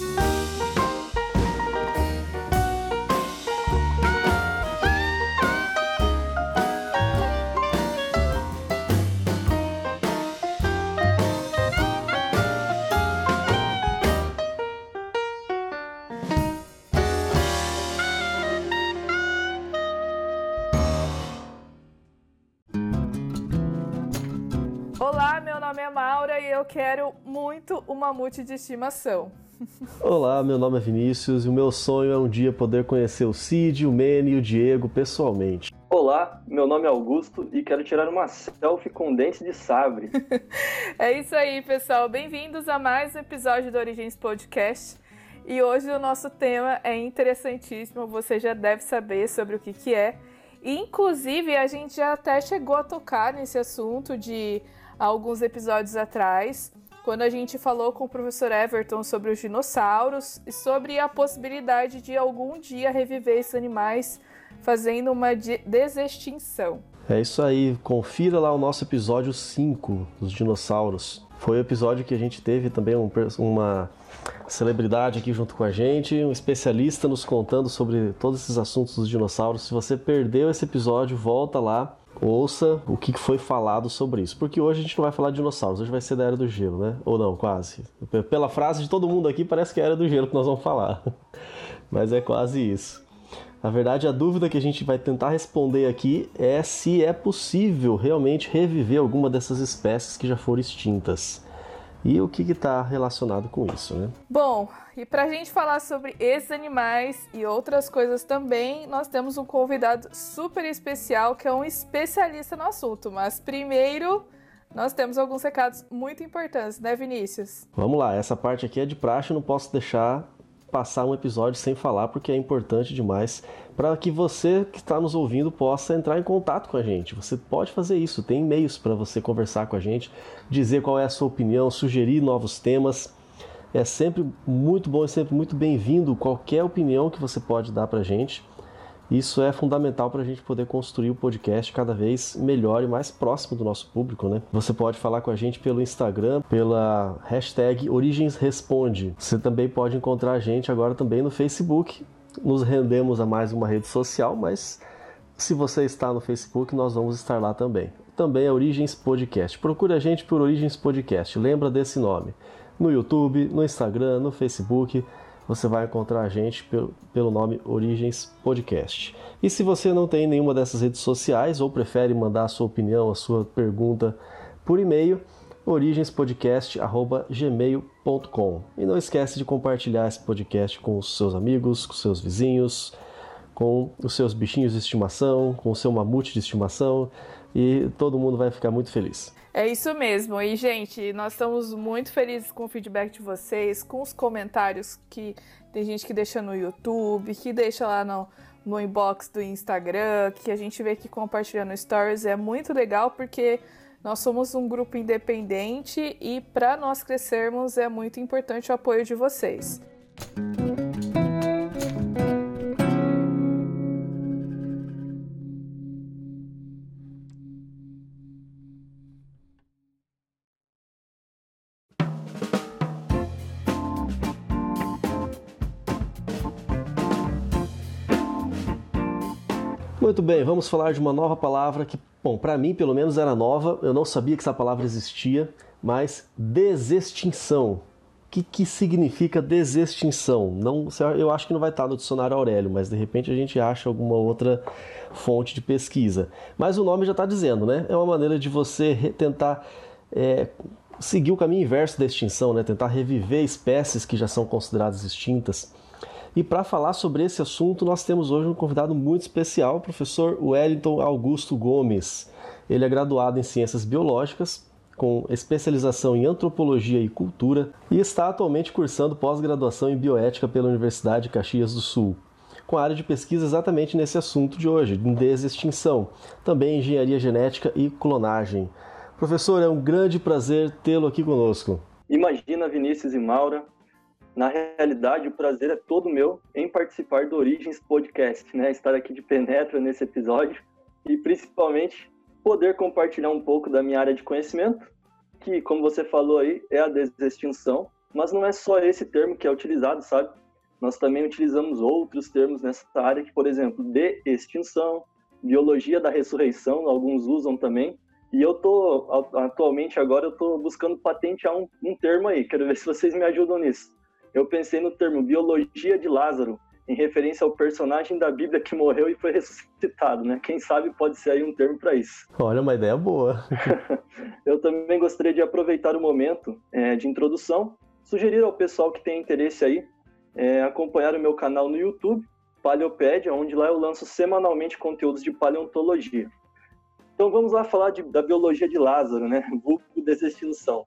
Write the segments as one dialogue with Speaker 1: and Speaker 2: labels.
Speaker 1: Bye. Eu quero muito um mamute de estimação.
Speaker 2: Olá, meu nome é Vinícius e o meu sonho é um dia poder conhecer o Cid, o Mene e o Diego pessoalmente.
Speaker 3: Olá, meu nome é Augusto e quero tirar uma selfie com dente de sabre.
Speaker 1: é isso aí, pessoal. Bem-vindos a mais um episódio do Origens Podcast. E hoje o nosso tema é interessantíssimo, você já deve saber sobre o que, que é. Inclusive, a gente já até chegou a tocar nesse assunto de alguns episódios atrás, quando a gente falou com o professor Everton sobre os dinossauros e sobre a possibilidade de algum dia reviver esses animais fazendo uma desextinção.
Speaker 2: É isso aí, confira lá o nosso episódio 5 dos dinossauros. Foi o episódio que a gente teve também um, uma celebridade aqui junto com a gente, um especialista nos contando sobre todos esses assuntos dos dinossauros. Se você perdeu esse episódio, volta lá ouça o que foi falado sobre isso. Porque hoje a gente não vai falar de dinossauros, hoje vai ser da Era do Gelo, né? Ou não, quase. Pela frase de todo mundo aqui, parece que é a Era do Gelo que nós vamos falar. Mas é quase isso. Na verdade, a dúvida que a gente vai tentar responder aqui é se é possível realmente reviver alguma dessas espécies que já foram extintas e o que está relacionado com isso, né?
Speaker 1: Bom, e para a gente falar sobre esses animais e outras coisas também, nós temos um convidado super especial que é um especialista no assunto. Mas primeiro, nós temos alguns recados muito importantes, né, Vinícius?
Speaker 2: Vamos lá, essa parte aqui é de praxe, não posso deixar passar um episódio sem falar porque é importante demais para que você que está nos ouvindo possa entrar em contato com a gente. Você pode fazer isso, tem e-mails para você conversar com a gente, dizer qual é a sua opinião, sugerir novos temas. É sempre muito bom e sempre muito bem-vindo qualquer opinião que você pode dar para a gente. Isso é fundamental para a gente poder construir o podcast cada vez melhor e mais próximo do nosso público, né? Você pode falar com a gente pelo Instagram, pela hashtag OrigensResponde. Você também pode encontrar a gente agora também no Facebook. Nos rendemos a mais uma rede social, mas se você está no Facebook, nós vamos estar lá também. Também é Origens Podcast. Procure a gente por Origens Podcast. Lembra desse nome. No YouTube, no Instagram, no Facebook você vai encontrar a gente pelo, nome Origens Podcast. E se você não tem nenhuma dessas redes sociais ou prefere mandar a sua opinião, a sua pergunta por e-mail, origenspodcast@gmail.com. E não esquece de compartilhar esse podcast com os seus amigos, com seus vizinhos, com os seus bichinhos de estimação, com o seu mamute de estimação e todo mundo vai ficar muito feliz.
Speaker 1: É isso mesmo. E, gente, nós estamos muito felizes com o feedback de vocês, com os comentários que tem gente que deixa no YouTube, que deixa lá no, no inbox do Instagram, que a gente vê que compartilha no Stories. É muito legal porque nós somos um grupo independente e para nós crescermos é muito importante o apoio de vocês.
Speaker 2: Muito bem, vamos falar de uma nova palavra que, bom, para mim pelo menos era nova, eu não sabia que essa palavra existia, mas desextinção. O que, que significa desextinção? Não, eu acho que não vai estar no dicionário Aurélio, mas de repente a gente acha alguma outra fonte de pesquisa. Mas o nome já está dizendo, né? É uma maneira de você tentar é, seguir o caminho inverso da extinção, né? tentar reviver espécies que já são consideradas extintas. E para falar sobre esse assunto, nós temos hoje um convidado muito especial, o professor Wellington Augusto Gomes. Ele é graduado em Ciências Biológicas, com especialização em Antropologia e Cultura, e está atualmente cursando pós-graduação em Bioética pela Universidade de Caxias do Sul, com a área de pesquisa exatamente nesse assunto de hoje, desextinção, também Engenharia Genética e Clonagem. Professor, é um grande prazer tê-lo aqui conosco.
Speaker 3: Imagina Vinícius e Maura, na realidade, o prazer é todo meu em participar do Origens Podcast, né? Estar aqui de penetra nesse episódio e principalmente poder compartilhar um pouco da minha área de conhecimento, que, como você falou aí, é a desextinção. mas não é só esse termo que é utilizado, sabe? Nós também utilizamos outros termos nessa área, que, por exemplo, de extinção, biologia da ressurreição, alguns usam também. E eu tô, atualmente, agora, eu tô buscando patentear um, um termo aí, quero ver se vocês me ajudam nisso. Eu pensei no termo biologia de Lázaro, em referência ao personagem da Bíblia que morreu e foi ressuscitado, né? Quem sabe pode ser aí um termo para isso.
Speaker 2: Olha, uma ideia boa.
Speaker 3: eu também gostaria de aproveitar o momento é, de introdução, sugerir ao pessoal que tem interesse aí é, acompanhar o meu canal no YouTube, Paleopédia, onde lá eu lanço semanalmente conteúdos de paleontologia. Então vamos lá falar de, da biologia de Lázaro, né? Vulgo desextinção.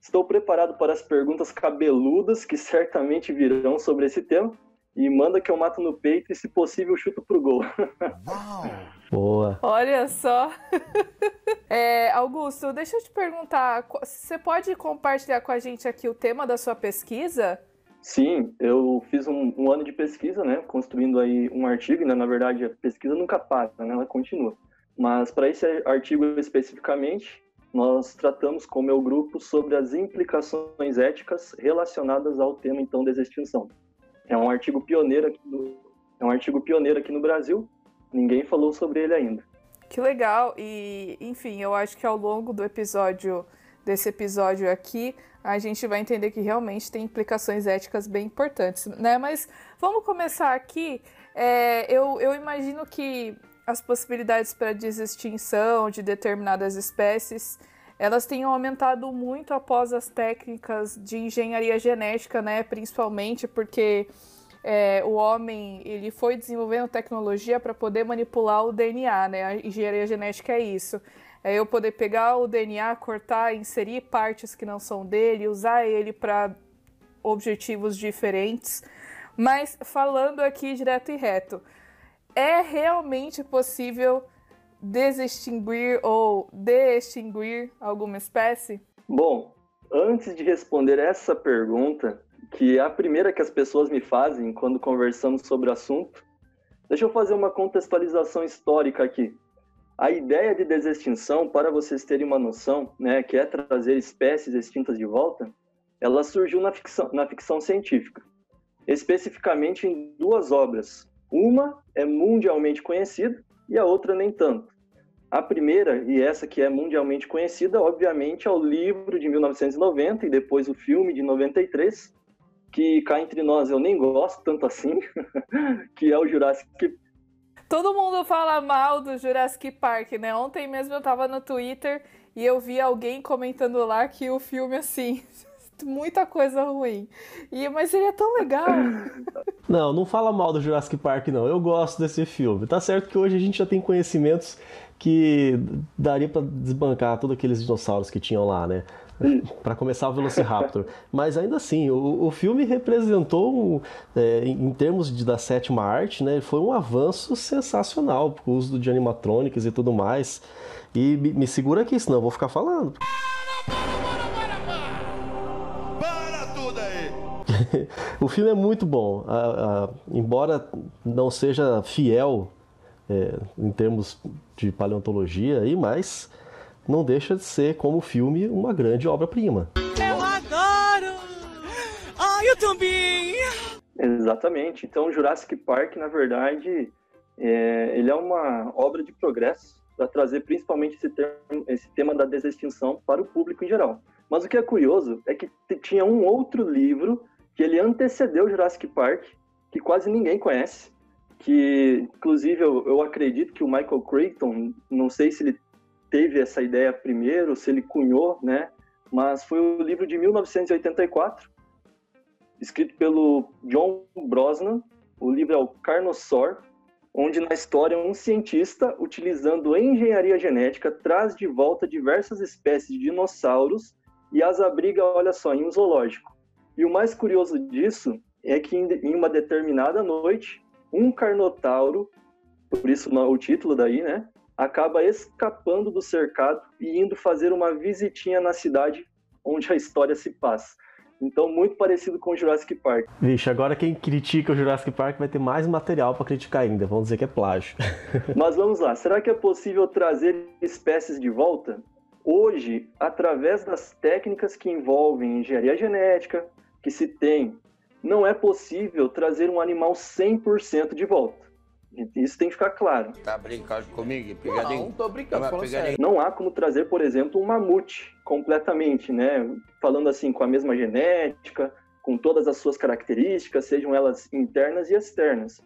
Speaker 3: Estou preparado para as perguntas cabeludas que certamente virão sobre esse tema e manda que eu mato no peito e, se possível, chuto pro gol.
Speaker 2: Uau! Boa!
Speaker 1: Olha só! é, Augusto, deixa eu te perguntar, você pode compartilhar com a gente aqui o tema da sua pesquisa?
Speaker 3: Sim, eu fiz um, um ano de pesquisa, né, construindo aí um artigo, né, na verdade a pesquisa nunca para, né, ela continua. Mas para esse artigo especificamente, nós tratamos com o meu grupo sobre as implicações éticas relacionadas ao tema então da extinção. É um artigo pioneiro aqui no, é um artigo pioneiro aqui no Brasil. Ninguém falou sobre ele ainda.
Speaker 1: Que legal. E, enfim, eu acho que ao longo do episódio desse episódio aqui, a gente vai entender que realmente tem implicações éticas bem importantes, né? Mas vamos começar aqui. É, eu, eu imagino que as possibilidades para desextinção de determinadas espécies elas tenham aumentado muito após as técnicas de engenharia genética, né? Principalmente porque é, o homem ele foi desenvolvendo tecnologia para poder manipular o DNA, né? A engenharia genética é isso. É eu poder pegar o DNA, cortar, inserir partes que não são dele, usar ele para objetivos diferentes. Mas falando aqui direto e reto, é realmente possível desextinguir ou de-extinguir alguma espécie?
Speaker 3: Bom, antes de responder essa pergunta, que é a primeira que as pessoas me fazem quando conversamos sobre o assunto, deixa eu fazer uma contextualização histórica aqui. A ideia de desextinção, para vocês terem uma noção, né, que é trazer espécies extintas de volta, ela surgiu na ficção, na ficção científica, especificamente em duas obras. Uma é mundialmente conhecida, e a outra nem tanto. A primeira, e essa que é mundialmente conhecida, obviamente, é o livro de 1990 e depois o filme de 93, que cá entre nós eu nem gosto tanto assim, que é o Jurassic
Speaker 1: Todo mundo fala mal do Jurassic Park, né? Ontem mesmo eu tava no Twitter e eu vi alguém comentando lá que o filme, assim, muita coisa ruim. E, mas ele é tão legal.
Speaker 2: Não, não fala mal do Jurassic Park, não. Eu gosto desse filme. Tá certo que hoje a gente já tem conhecimentos que daria para desbancar todos aqueles dinossauros que tinham lá, né? para começar o Velociraptor. Mas ainda assim, o, o filme representou, é, em termos de, da sétima arte, né, foi um avanço sensacional, o uso de animatrônicas e tudo mais. E me, me segura aqui, senão eu vou ficar falando. o filme é muito bom. embora não seja fiel é, em termos de paleontologia, aí, mas não deixa de ser, como filme, uma grande obra-prima.
Speaker 4: Eu adoro! Ah, eu também!
Speaker 3: Exatamente. Então, Jurassic Park, na verdade, é, ele é uma obra de progresso para trazer principalmente esse, termo, esse tema da desextinção para o público em geral. Mas o que é curioso é que tinha um outro livro que ele antecedeu Jurassic Park, que quase ninguém conhece, que inclusive eu, eu acredito que o Michael Crichton, não sei se ele teve essa ideia primeiro, se ele cunhou, né? Mas foi o livro de 1984, escrito pelo John Brosnan. O livro é o Carnosaur, onde na história um cientista, utilizando engenharia genética, traz de volta diversas espécies de dinossauros e as abriga, olha só, em um zoológico. E o mais curioso disso é que em uma determinada noite, um carnotauro, por isso o título daí, né, acaba escapando do cercado e indo fazer uma visitinha na cidade onde a história se passa. Então, muito parecido com o Jurassic Park.
Speaker 2: Vixe, agora quem critica o Jurassic Park vai ter mais material para criticar ainda. Vamos dizer que é plágio.
Speaker 3: Mas vamos lá. Será que é possível trazer espécies de volta? Hoje, através das técnicas que envolvem engenharia genética, que se tem, não é possível trazer um animal 100% de volta. Isso tem que ficar claro.
Speaker 5: Tá brincando comigo? Pegadinho?
Speaker 2: Não, tô brincando,
Speaker 5: Não,
Speaker 2: falando
Speaker 5: pegadinho.
Speaker 2: sério.
Speaker 3: Não há como trazer, por exemplo, um mamute completamente, né? Falando assim, com a mesma genética, com todas as suas características, sejam elas internas e externas.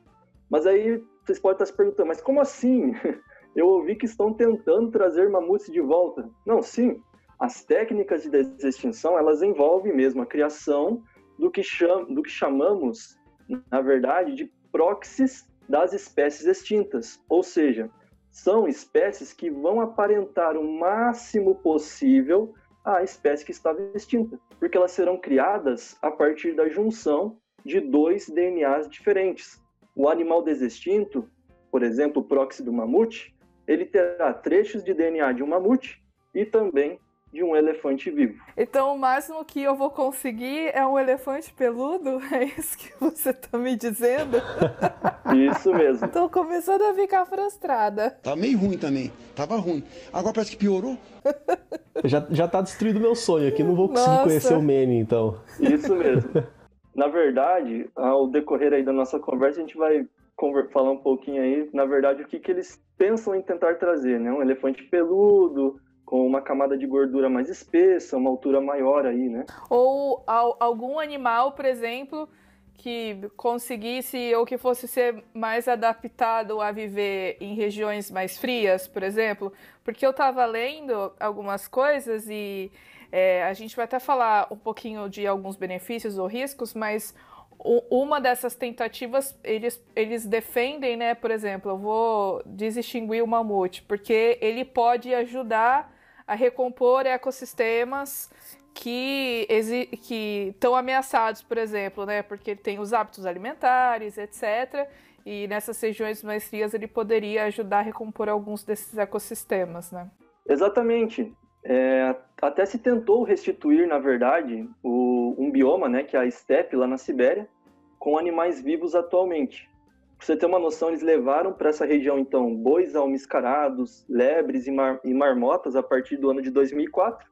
Speaker 3: Mas aí vocês podem estar se perguntando, mas como assim? Eu ouvi que estão tentando trazer mamutes de volta. Não, sim. As técnicas de desextinção, elas envolvem mesmo a criação do que, cham do que chamamos, na verdade, de próxis das espécies extintas. Ou seja, são espécies que vão aparentar o máximo possível à espécie que estava extinta, porque elas serão criadas a partir da junção de dois DNAs diferentes. O animal desextinto, por exemplo, o próxi do mamute, ele terá trechos de DNA de um mamute e também de um elefante vivo.
Speaker 1: Então o máximo que eu vou conseguir é um elefante peludo? É isso que você está me dizendo?
Speaker 3: Isso mesmo.
Speaker 1: Tô começando a ficar frustrada.
Speaker 6: Tá meio ruim também. Tava ruim. Agora parece que piorou.
Speaker 2: Já, já tá destruído meu sonho aqui, não vou conseguir
Speaker 1: Nossa.
Speaker 2: conhecer o Manny, então.
Speaker 3: Isso mesmo. Na verdade, ao decorrer aí da nossa conversa, a gente vai falar um pouquinho aí, na verdade, o que, que eles pensam em tentar trazer, né? Um elefante peludo, com uma camada de gordura mais espessa, uma altura maior aí, né?
Speaker 1: Ou al- algum animal, por exemplo, que conseguisse ou que fosse ser mais adaptado a viver em regiões mais frias, por exemplo. Porque eu estava lendo algumas coisas e é, a gente vai até falar um pouquinho de alguns benefícios ou riscos, mas u- uma dessas tentativas, eles, eles defendem, né? Por exemplo, eu vou desextinguir o mamute, porque ele pode ajudar a recompor ecossistemas que estão ameaçados, por exemplo, né? Porque ele tem os hábitos alimentares, etc. E nessas regiões mais frias ele poderia ajudar a recompor alguns desses ecossistemas, né?
Speaker 3: Exatamente. É, até se tentou restituir, na verdade, o, um bioma, né, que é a estepe lá na Sibéria, com animais vivos atualmente. Pra você ter uma noção, eles levaram para essa região, então, bois almiscarados, lebres e, mar- e marmotas a partir do ano de 2004.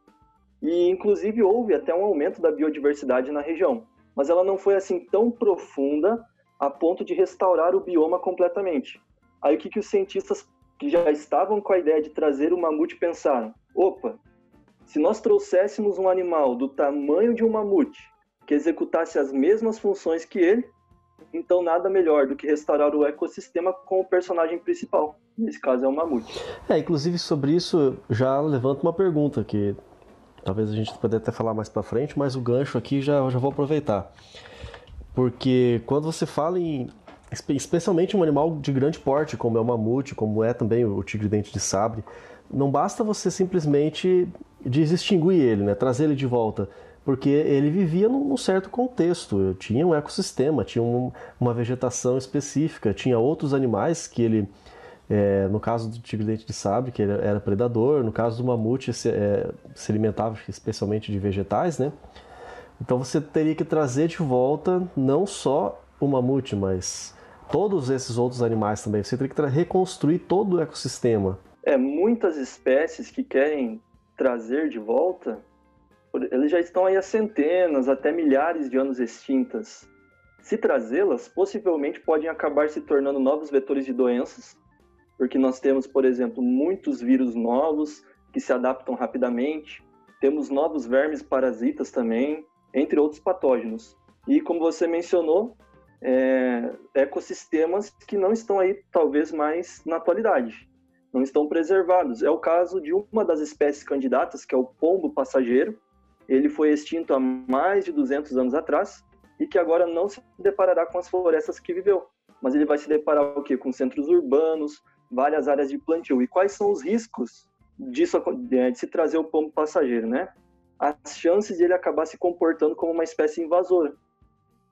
Speaker 3: E, inclusive, houve até um aumento da biodiversidade na região. Mas ela não foi, assim, tão profunda a ponto de restaurar o bioma completamente. Aí, o que, que os cientistas que já estavam com a ideia de trazer o mamute pensaram: opa, se nós trouxéssemos um animal do tamanho de um mamute que executasse as mesmas funções que ele, então nada melhor do que restaurar o ecossistema com o personagem principal. Nesse caso é o mamute.
Speaker 2: É, inclusive sobre isso, já levanto uma pergunta que talvez a gente poderia até falar mais pra frente, mas o gancho aqui já, já vou aproveitar. Porque quando você fala em espe- especialmente um animal de grande porte, como é o mamute, como é também o tigre dente de sabre, não basta você simplesmente desextinguir ele, né, trazer ele de volta, porque ele vivia num certo contexto, tinha um ecossistema, tinha um- uma vegetação específica, tinha outros animais que ele é, no caso do tigre dente de sabre, que ele era predador, no caso do mamute, se, é, se alimentava especialmente de vegetais, né? Então você teria que trazer de volta não só o mamute, mas todos esses outros animais também. Você teria que reconstruir todo o ecossistema.
Speaker 3: É, muitas espécies que querem trazer de volta, eles já estão aí há centenas, até milhares de anos extintas. Se trazê-las, possivelmente podem acabar se tornando novos vetores de doenças, porque nós temos, por exemplo, muitos vírus novos que se adaptam rapidamente, temos novos vermes parasitas também, entre outros patógenos. E como você mencionou, é, ecossistemas que não estão aí talvez mais na atualidade, não estão preservados. É o caso de uma das espécies candidatas, que é o pombo passageiro. Ele foi extinto há mais de 200 anos atrás e que agora não se deparará com as florestas que viveu, mas ele vai se deparar o quê? com centros urbanos, várias áreas de plantio. E quais são os riscos disso acon- de se trazer o pombo passageiro, né? As chances de ele acabar se comportando como uma espécie invasora,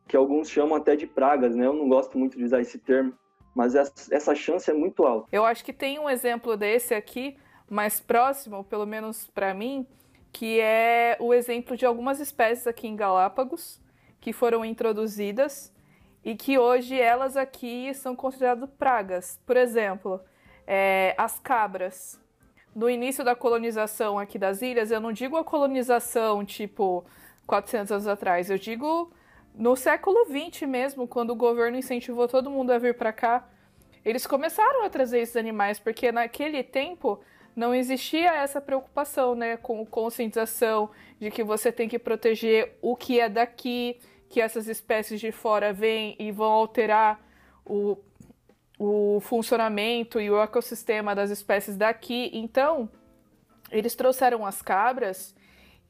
Speaker 3: que alguns chamam até de pragas, né? Eu não gosto muito de usar esse termo, mas essa chance é muito alta.
Speaker 1: Eu acho que tem um exemplo desse aqui, mais próximo, pelo menos para mim, que é o exemplo de algumas espécies aqui em Galápagos que foram introduzidas e que hoje elas aqui são consideradas pragas. Por exemplo, é, as cabras. No início da colonização aqui das ilhas, eu não digo a colonização tipo 400 anos atrás. Eu digo no século 20 mesmo, quando o governo incentivou todo mundo a vir para cá, eles começaram a trazer esses animais, porque naquele tempo não existia essa preocupação, né, com conscientização de que você tem que proteger o que é daqui, que essas espécies de fora vêm e vão alterar o, o funcionamento e o ecossistema das espécies daqui. Então, eles trouxeram as cabras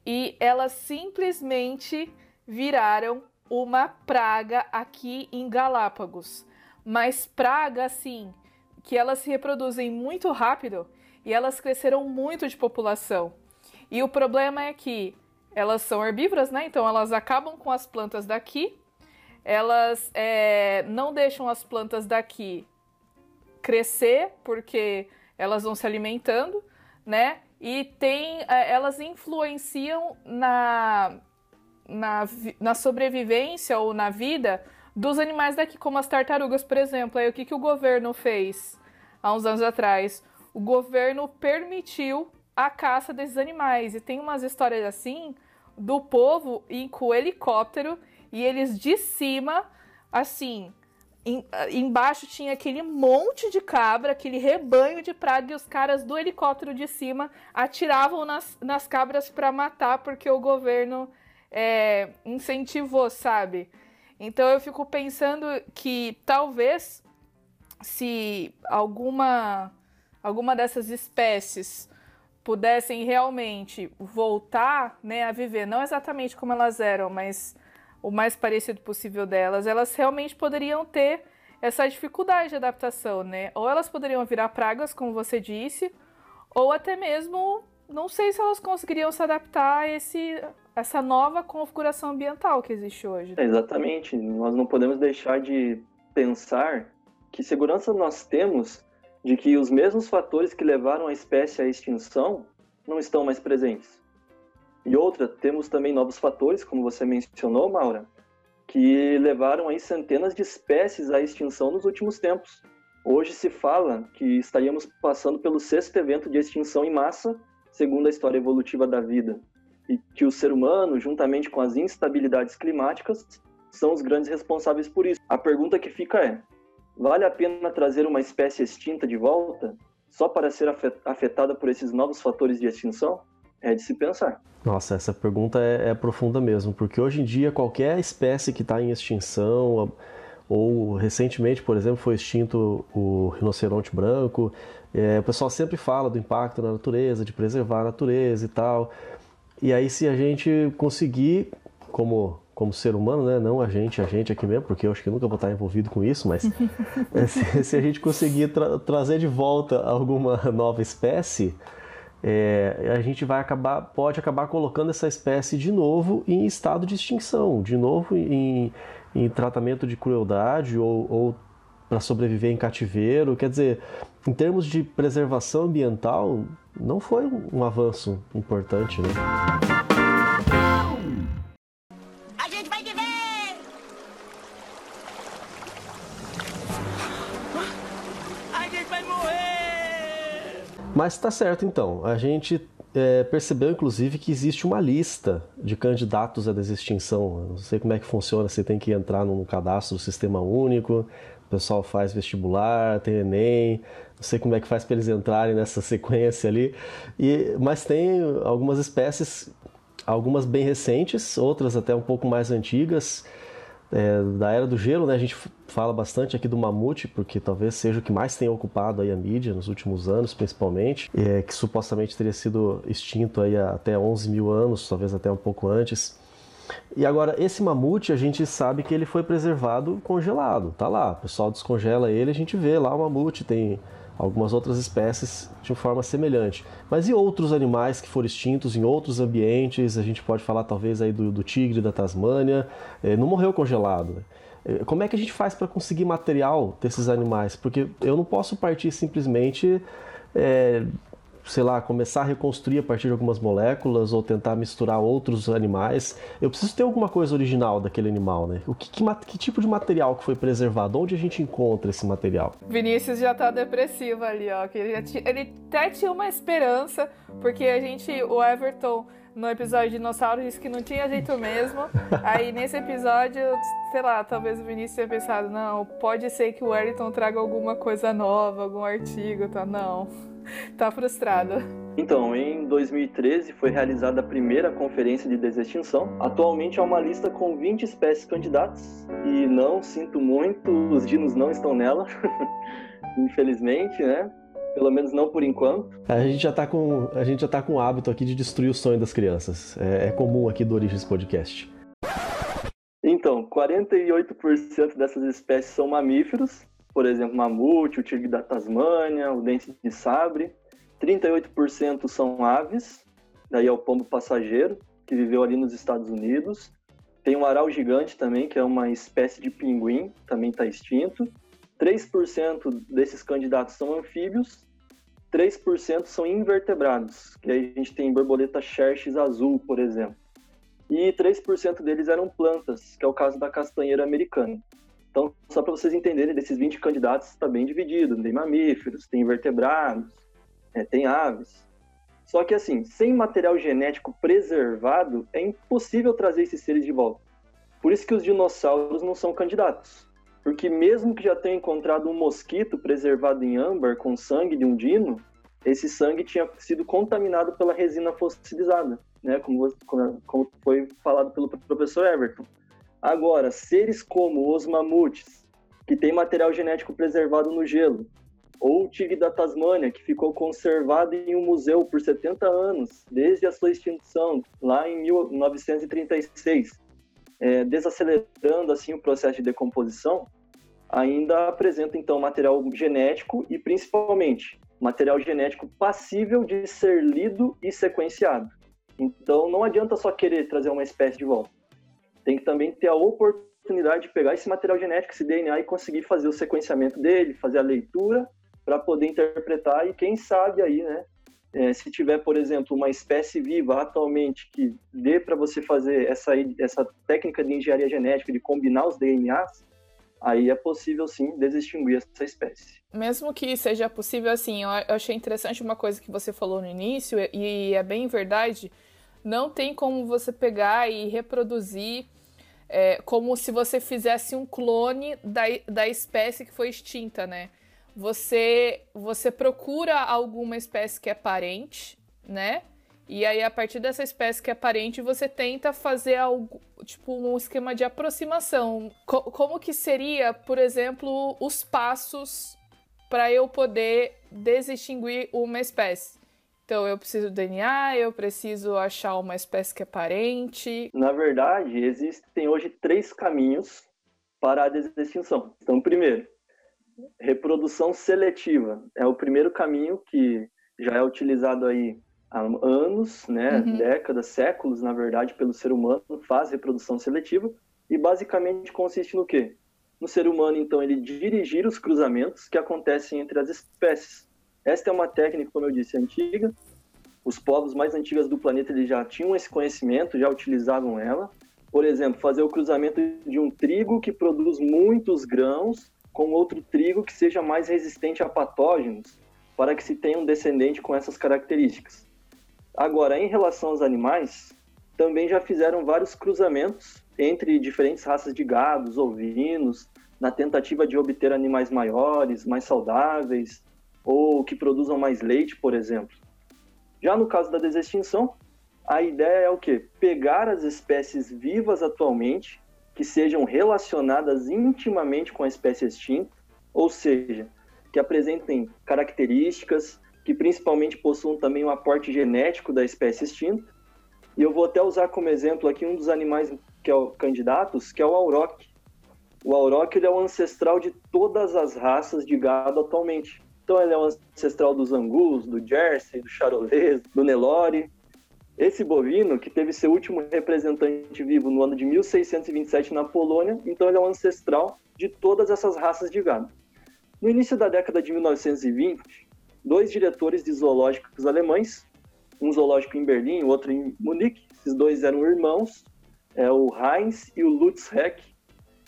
Speaker 1: e elas simplesmente viraram uma praga aqui em Galápagos. Mas praga assim, que elas se reproduzem muito rápido e elas cresceram muito de população. E o problema é que elas são herbívoras, né? Então elas acabam com as plantas daqui, elas é, não deixam as plantas daqui crescer porque elas vão se alimentando, né? E tem, é, elas influenciam na, na, na sobrevivência ou na vida dos animais daqui, como as tartarugas, por exemplo. Aí o que, que o governo fez há uns anos atrás? O governo permitiu a caça desses animais. E tem umas histórias assim do povo ir com o helicóptero e eles de cima, assim, em, embaixo tinha aquele monte de cabra, aquele rebanho de praga, e os caras do helicóptero de cima atiravam nas, nas cabras para matar, porque o governo é, incentivou, sabe? Então eu fico pensando que talvez se alguma, alguma dessas espécies pudessem realmente voltar né, a viver, não exatamente como elas eram, mas o mais parecido possível delas, elas realmente poderiam ter essa dificuldade de adaptação, né? Ou elas poderiam virar pragas, como você disse, ou até mesmo não sei se elas conseguiriam se adaptar a esse, essa nova configuração ambiental que existe hoje.
Speaker 3: exatamente. Nós não podemos deixar de pensar que segurança nós temos de que os mesmos fatores que levaram a espécie à extinção não estão mais presentes. E outra, temos também novos fatores, como você mencionou, Maura, que levaram aí centenas de espécies à extinção nos últimos tempos. Hoje se fala que estaríamos passando pelo sexto evento de extinção em massa, segundo a história evolutiva da vida, e que o ser humano, juntamente com as instabilidades climáticas, são os grandes responsáveis por isso. A pergunta que fica é: vale a pena trazer uma espécie extinta de volta só para ser afetada por esses novos fatores de extinção? É de se pensar.
Speaker 2: Nossa, essa pergunta é, é profunda mesmo, porque hoje em dia qualquer espécie que está em extinção, ou recentemente, por exemplo, foi extinto o rinoceronte branco, é, o pessoal sempre fala do impacto na natureza, de preservar a natureza e tal. E aí, se a gente conseguir, como, como ser humano, né? não a gente, a gente aqui mesmo, porque eu acho que nunca vou estar envolvido com isso, mas se, se, a gente conseguir tra trazer de volta alguma nova espécie, é, a gente vai acabar, pode acabar colocando essa espécie de novo em estado de extinção, de novo em, em tratamento de crueldade ou, ou para sobreviver em cativeiro. Quer dizer, em termos de preservação ambiental, não foi um avanço importante, né? Mas está certo então. A gente é, percebeu inclusive que existe uma lista de candidatos à desextinção. não sei como é que funciona, você tem que entrar num cadastro do sistema único, o pessoal faz vestibular, tem Enem, não sei como é que faz para eles entrarem nessa sequência ali. E, mas tem algumas espécies, algumas bem recentes, outras até um pouco mais antigas, é, da era do gelo, né? A gente fala bastante aqui do mamute, porque talvez seja o que mais tenha ocupado aí a mídia nos últimos anos, principalmente, é, que supostamente teria sido extinto aí até 11 mil anos, talvez até um pouco antes. E agora, esse mamute, a gente sabe que ele foi preservado congelado, tá lá. O pessoal descongela ele, a gente vê lá o mamute, tem algumas outras espécies de forma semelhante. Mas e outros animais que foram extintos em outros ambientes? A gente pode falar talvez aí do, do tigre da Tasmânia, é, não morreu congelado. Né? Eh, como é que a gente faz para conseguir material desses animais? Porque eu não posso partir simplesmente é, sei lá, começar a reconstruir a partir de algumas moléculas ou tentar misturar outros animais. Eu preciso ter alguma coisa original daquele animal, né? O que, que, que tipo de material que foi preservado? Onde a gente encontra esse material?
Speaker 1: Vinícius já tá depressivo ali, ó. Ele, ele até tinha uma esperança, porque a gente, o Everton no episódio de dinossauro disse que não tinha jeito mesmo. Aí nesse episódio, sei lá, talvez o Vinícius tenha pensado, não, pode ser que o Wellington traga alguma coisa nova, algum artigo, tá? Não. Tá frustrado.
Speaker 3: Então, em 2013 foi realizada a primeira conferência de desextinção. Atualmente há uma lista com 20 espécies candidatas e não sinto muito, os dinos não estão nela, infelizmente, né? Pelo menos não por enquanto.
Speaker 2: A gente já tá com, a gente já tá com o hábito aqui de destruir o sonho das crianças. É, é comum aqui do Origens Podcast.
Speaker 3: Então, 48% dessas espécies são mamíferos, por exemplo, mamute, o tigre da Tasmânia, o dente de sabre. 38% são aves, daí é o pombo passageiro, que viveu ali nos Estados Unidos. Tem o aral gigante também, que é uma espécie de pinguim, também está extinto. 3% desses candidatos são anfíbios, 3% são invertebrados, que aí a gente tem borboleta Xerxes azul, por exemplo. E 3% deles eram plantas, que é o caso da castanheira americana. Então, só para vocês entenderem, desses 20 candidatos está bem dividido. Tem mamíferos, tem invertebrados, é, tem aves. Só que assim, sem material genético preservado, é impossível trazer esses seres de volta. Por isso que os dinossauros não são candidatos. Porque mesmo que já tenha encontrado um mosquito preservado em âmbar com sangue de um dino, esse sangue tinha sido contaminado pela resina fossilizada, né? Como, como foi falado pelo professor Everton. Agora, seres como os mamutes, que tem material genético preservado no gelo, ou o tigre da Tasmânia, que ficou conservado em um museu por 70 anos, desde a sua extinção, lá em 1936, é, desacelerando assim o processo de decomposição, ainda apresenta então material genético e principalmente material genético passível de ser lido e sequenciado. Então não adianta só querer trazer uma espécie de volta. Tem que também ter a oportunidade de pegar esse material genético, esse DNA e conseguir fazer o sequenciamento dele, fazer a leitura para poder interpretar e quem sabe aí, né? É, se tiver, por exemplo, uma espécie viva atualmente que dê para você fazer essa, essa técnica de engenharia genética, de combinar os DNAs, aí é possível sim desextinguir essa espécie.
Speaker 1: Mesmo que seja possível, assim, eu achei interessante uma coisa que você falou no início, e é bem verdade, não tem como você pegar e reproduzir é, como se você fizesse um clone da, da espécie que foi extinta, né? você você procura alguma espécie que é parente, né? E aí, a partir dessa espécie que é parente, você tenta fazer algo, tipo, um esquema de aproximação. Co como que seria, por exemplo, os passos para eu poder desextinguir uma espécie? Então, eu preciso do DNA, eu preciso achar uma espécie que é parente.
Speaker 3: Na verdade, existem hoje três caminhos para a desextinção. Então, primeiro, reprodução seletiva é o primeiro caminho que já é utilizado aí há anos, né, uhum. décadas, séculos, na verdade, pelo ser humano, faz reprodução seletiva e basicamente consiste no quê? No ser humano, então, ele dirigir os cruzamentos que acontecem entre as espécies. Esta é uma técnica, como eu disse, antiga. Os povos mais antigos do planeta eles já tinham esse conhecimento, já utilizavam ela. Por exemplo, fazer o cruzamento de um trigo que produz muitos grãos com outro trigo que seja mais resistente a patógenos, para que se tenha um descendente com essas características. Agora, em relação aos animais, também já fizeram vários cruzamentos entre diferentes raças de gados, ovinos, na tentativa de obter animais maiores, mais saudáveis, ou que produzam mais leite, por exemplo. Já no caso da desextinção, a ideia é o quê? Pegar as espécies vivas atualmente que sejam relacionadas intimamente com a espécie extinta, ou seja, que apresentem características que principalmente possuam também um aporte genético da espécie extinta. E eu vou até usar como exemplo aqui um dos animais que é o candidatos, que é o auroch. O auroch ele é o ancestral de todas as raças de gado atualmente. Então ele é o ancestral dos angus, do jersey, do charolês, do nelore, esse bovino, que teve seu último representante vivo no ano de 1627 na Polônia, então ele é um ancestral de todas essas raças de gado. No início da década de 1920, dois diretores de zoológicos alemães, um zoológico em Berlim, outro em Munique, esses dois eram irmãos, é o Heinz e o Lutz Heck,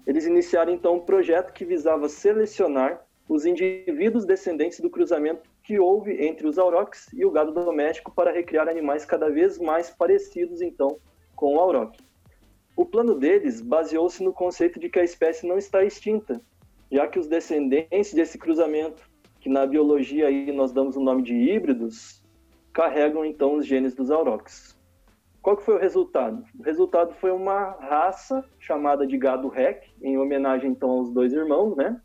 Speaker 3: eles iniciaram então um projeto que visava selecionar os indivíduos descendentes do cruzamento que houve entre os aurochs e o gado doméstico para recriar animais cada vez mais parecidos, então, com o auroch. O plano deles baseou-se no conceito de que a espécie não está extinta, já que os descendentes desse cruzamento, que na biologia aí nós damos o nome de híbridos, carregam então os genes dos aurochs. Qual que foi o resultado? O resultado foi uma raça chamada de gado rec, em homenagem então aos dois irmãos, né?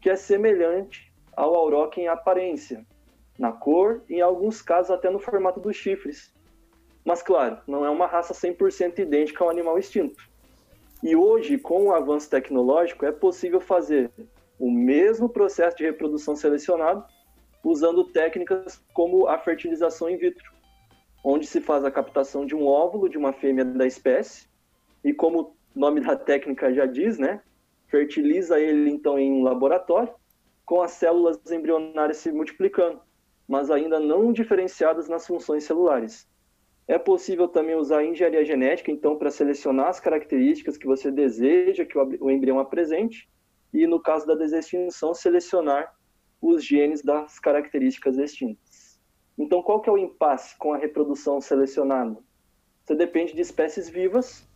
Speaker 3: Que é semelhante ao auroch em aparência, na cor e em alguns casos até no formato dos chifres. Mas claro, não é uma raça 100% idêntica ao animal extinto. E hoje, com o avanço tecnológico, é possível fazer o mesmo processo de reprodução selecionado usando técnicas como a fertilização in vitro onde se faz a captação de um óvulo de uma fêmea da espécie e como o nome da técnica já diz, né, fertiliza ele então em um laboratório com as células embrionárias se multiplicando, mas ainda não diferenciadas nas funções celulares. É possível também usar a engenharia genética, então, para selecionar as características que você deseja que o embrião apresente, e no caso da desextinção, selecionar os genes das características extintas. Então, qual que é o impasse com a reprodução selecionada? Você depende de espécies vivas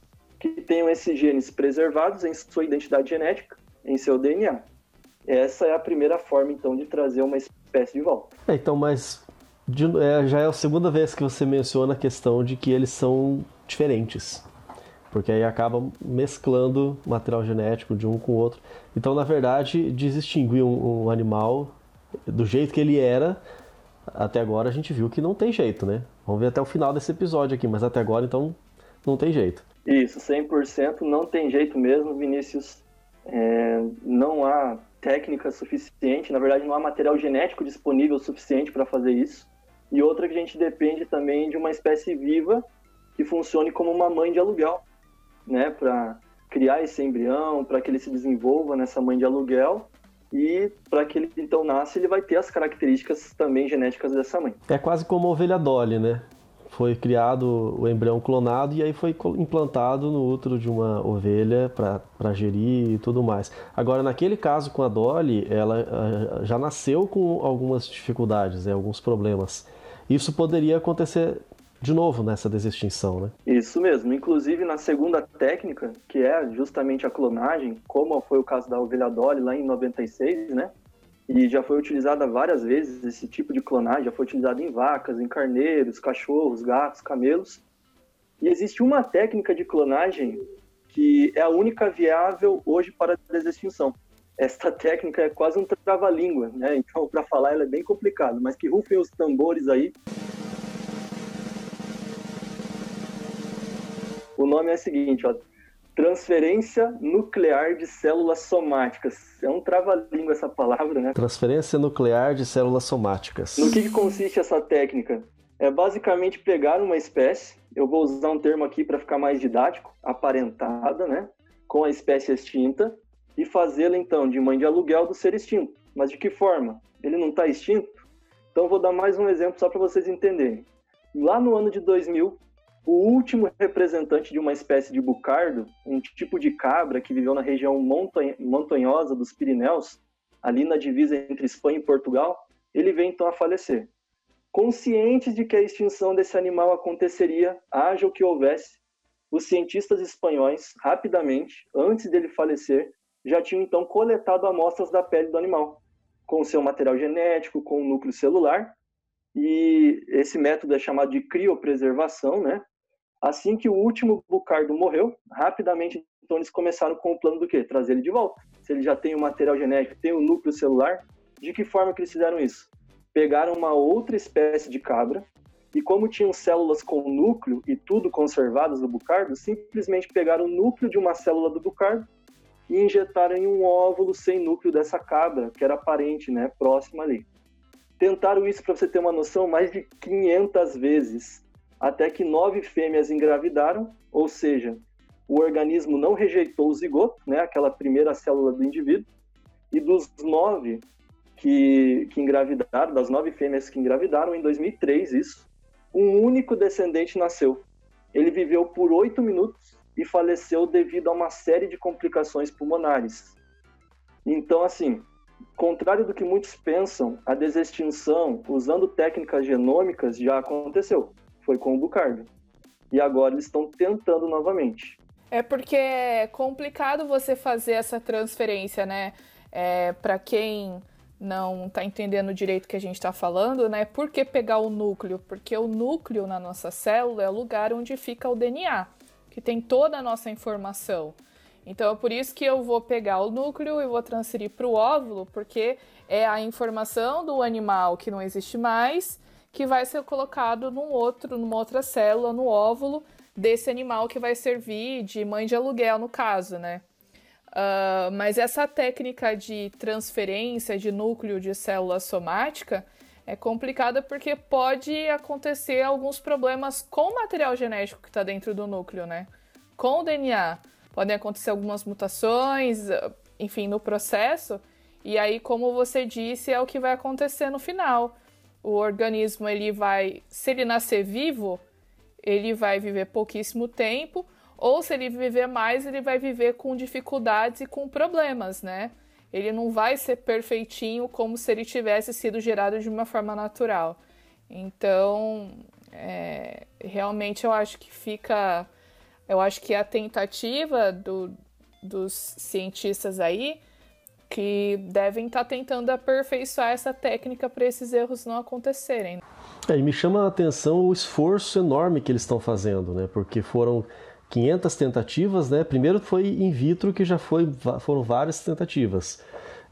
Speaker 3: que tenham esses genes preservados em sua identidade genética, em seu DNA. Essa é a primeira forma, então, de trazer uma espécie de volta.
Speaker 2: É, então, mas de, é, já é a segunda vez que você menciona a questão de que eles são diferentes. Porque aí acaba mesclando material genético de um com o outro. Então, na verdade, distinguir um, um animal do jeito que ele era até agora a gente viu que não tem jeito, né? Vamos ver até o final desse episódio aqui, mas até agora então não tem jeito.
Speaker 3: Isso, 100% não tem jeito mesmo, Vinícius. É, não há técnica suficiente, na verdade não há material genético disponível suficiente para fazer isso. E outra que a gente depende também de uma espécie viva que funcione como uma mãe de aluguel, né, para criar esse embrião, para que ele se desenvolva nessa mãe de aluguel e para que ele então nasça, ele vai ter as características também genéticas dessa mãe.
Speaker 2: É quase como a ovelha Dolly, né? Foi criado o embrião clonado e aí foi implantado no útero de uma ovelha para gerir e tudo mais. Agora, naquele caso com a Dolly, ela ah, já nasceu com algumas dificuldades, né? alguns problemas. Isso poderia acontecer de novo nessa desextinção, né?
Speaker 3: Isso mesmo. Inclusive na segunda técnica, que é justamente a clonagem, como foi o caso da ovelha Dolly lá em 96, né? E já foi utilizada várias vezes esse tipo de clonagem, já foi utilizado em vacas, em carneiros, cachorros, gatos, camelos. E existe uma técnica de clonagem que é a única viável hoje para a desextinção. Esta técnica é quase um trava-língua, né? Então, para falar, ela é bem complicado, mas que rufem os tambores aí. O nome é o seguinte, ó, transferência nuclear de células somáticas. É um trava-língua essa palavra, né?
Speaker 2: Transferência nuclear de células somáticas.
Speaker 3: No que, que consiste essa técnica? É basicamente pegar uma espécie, eu vou usar um termo aqui para ficar mais didático, aparentada, né? Com a espécie extinta, e fazê-la então de mãe de aluguel do ser extinto. Mas de que forma? Ele não está extinto? Então vou dar mais um exemplo só para vocês entenderem. Lá no ano de 2000, o último representante de uma espécie de bucardo, um tipo de cabra que viveu na região montanhosa dos Pirineus, ali na divisa entre Espanha e Portugal, ele veio então a falecer. Conscientes de que a extinção desse animal aconteceria, haja o que houvesse, os cientistas espanhóis, rapidamente, antes dele falecer, já tinham então coletado amostras da pele do animal, com seu material genético, com o núcleo celular, e esse método é chamado de criopreservação, né? Assim que o último Bucardo morreu, rapidamente então eles começaram com o plano do quê? Trazer ele de volta. Se ele já tem o material genético, tem o núcleo celular, de que forma que eles fizeram isso? Pegaram uma outra espécie de cabra e como tinham células com núcleo e tudo conservadas do bucardo, simplesmente pegaram o núcleo de uma célula do bucardo e injetaram em um óvulo sem núcleo dessa cabra, que era parente, né, próxima ali. Tentaram isso para você ter uma noção mais de 500 vezes até que nove fêmeas engravidaram, ou seja, o organismo não rejeitou o zigoto, né, aquela primeira célula do indivíduo, e dos nove que, que engravidaram, das nove fêmeas que engravidaram, em 2003, isso, um único descendente nasceu. Ele viveu por oito minutos e faleceu devido a uma série de complicações pulmonares. Então, assim, contrário do que muitos pensam, a desextinção usando técnicas genômicas já aconteceu. Foi com o Bucardo. E agora eles estão tentando novamente.
Speaker 1: É porque é complicado você fazer essa transferência, né? É, para quem não está entendendo direito o que a gente está falando, né? Por que pegar o núcleo? Porque o núcleo na nossa célula é o lugar onde fica o DNA, que tem toda a nossa informação. Então é por isso que eu vou pegar o núcleo e vou transferir para o óvulo, porque é a informação do animal que não existe mais que vai ser colocado num outro, numa outra célula, no óvulo desse animal que vai servir de mãe de aluguel, no caso, né? Uh, mas essa técnica de transferência de núcleo de célula somática é complicada porque pode acontecer alguns problemas com o material genético que está dentro do núcleo, né? Com o DNA. Podem acontecer algumas mutações, enfim, no processo. E aí, como você disse, é o que vai acontecer no final. O organismo, ele vai, se ele nascer vivo, ele vai viver pouquíssimo tempo, ou se ele viver mais, ele vai viver com dificuldades e com problemas, né? Ele não vai ser perfeitinho como se ele tivesse sido gerado de uma forma natural. Então, é, realmente eu acho que fica. Eu acho que a tentativa do, dos cientistas aí que devem estar tá tentando aperfeiçoar essa técnica para esses erros não acontecerem.
Speaker 2: É, e me chama a atenção o esforço enorme que eles estão fazendo, né? Porque foram 500 tentativas, né? Primeiro foi in vitro, que já foi, foram várias tentativas.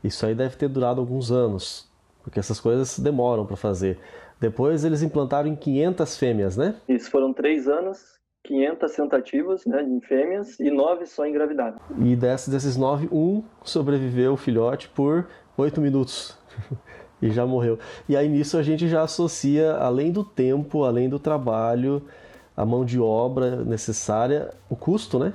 Speaker 2: Isso aí deve ter durado alguns anos, porque essas coisas demoram para fazer. Depois eles implantaram em 500 fêmeas, né?
Speaker 3: Isso foram três anos, 500 tentativas né, em fêmeas e nove só engravidaram.
Speaker 2: E desses, desses nove, um sobreviveu o filhote por oito minutos. e já morreu. E aí nisso a gente já associa, além do tempo, além do trabalho, a mão de obra necessária, o custo, né?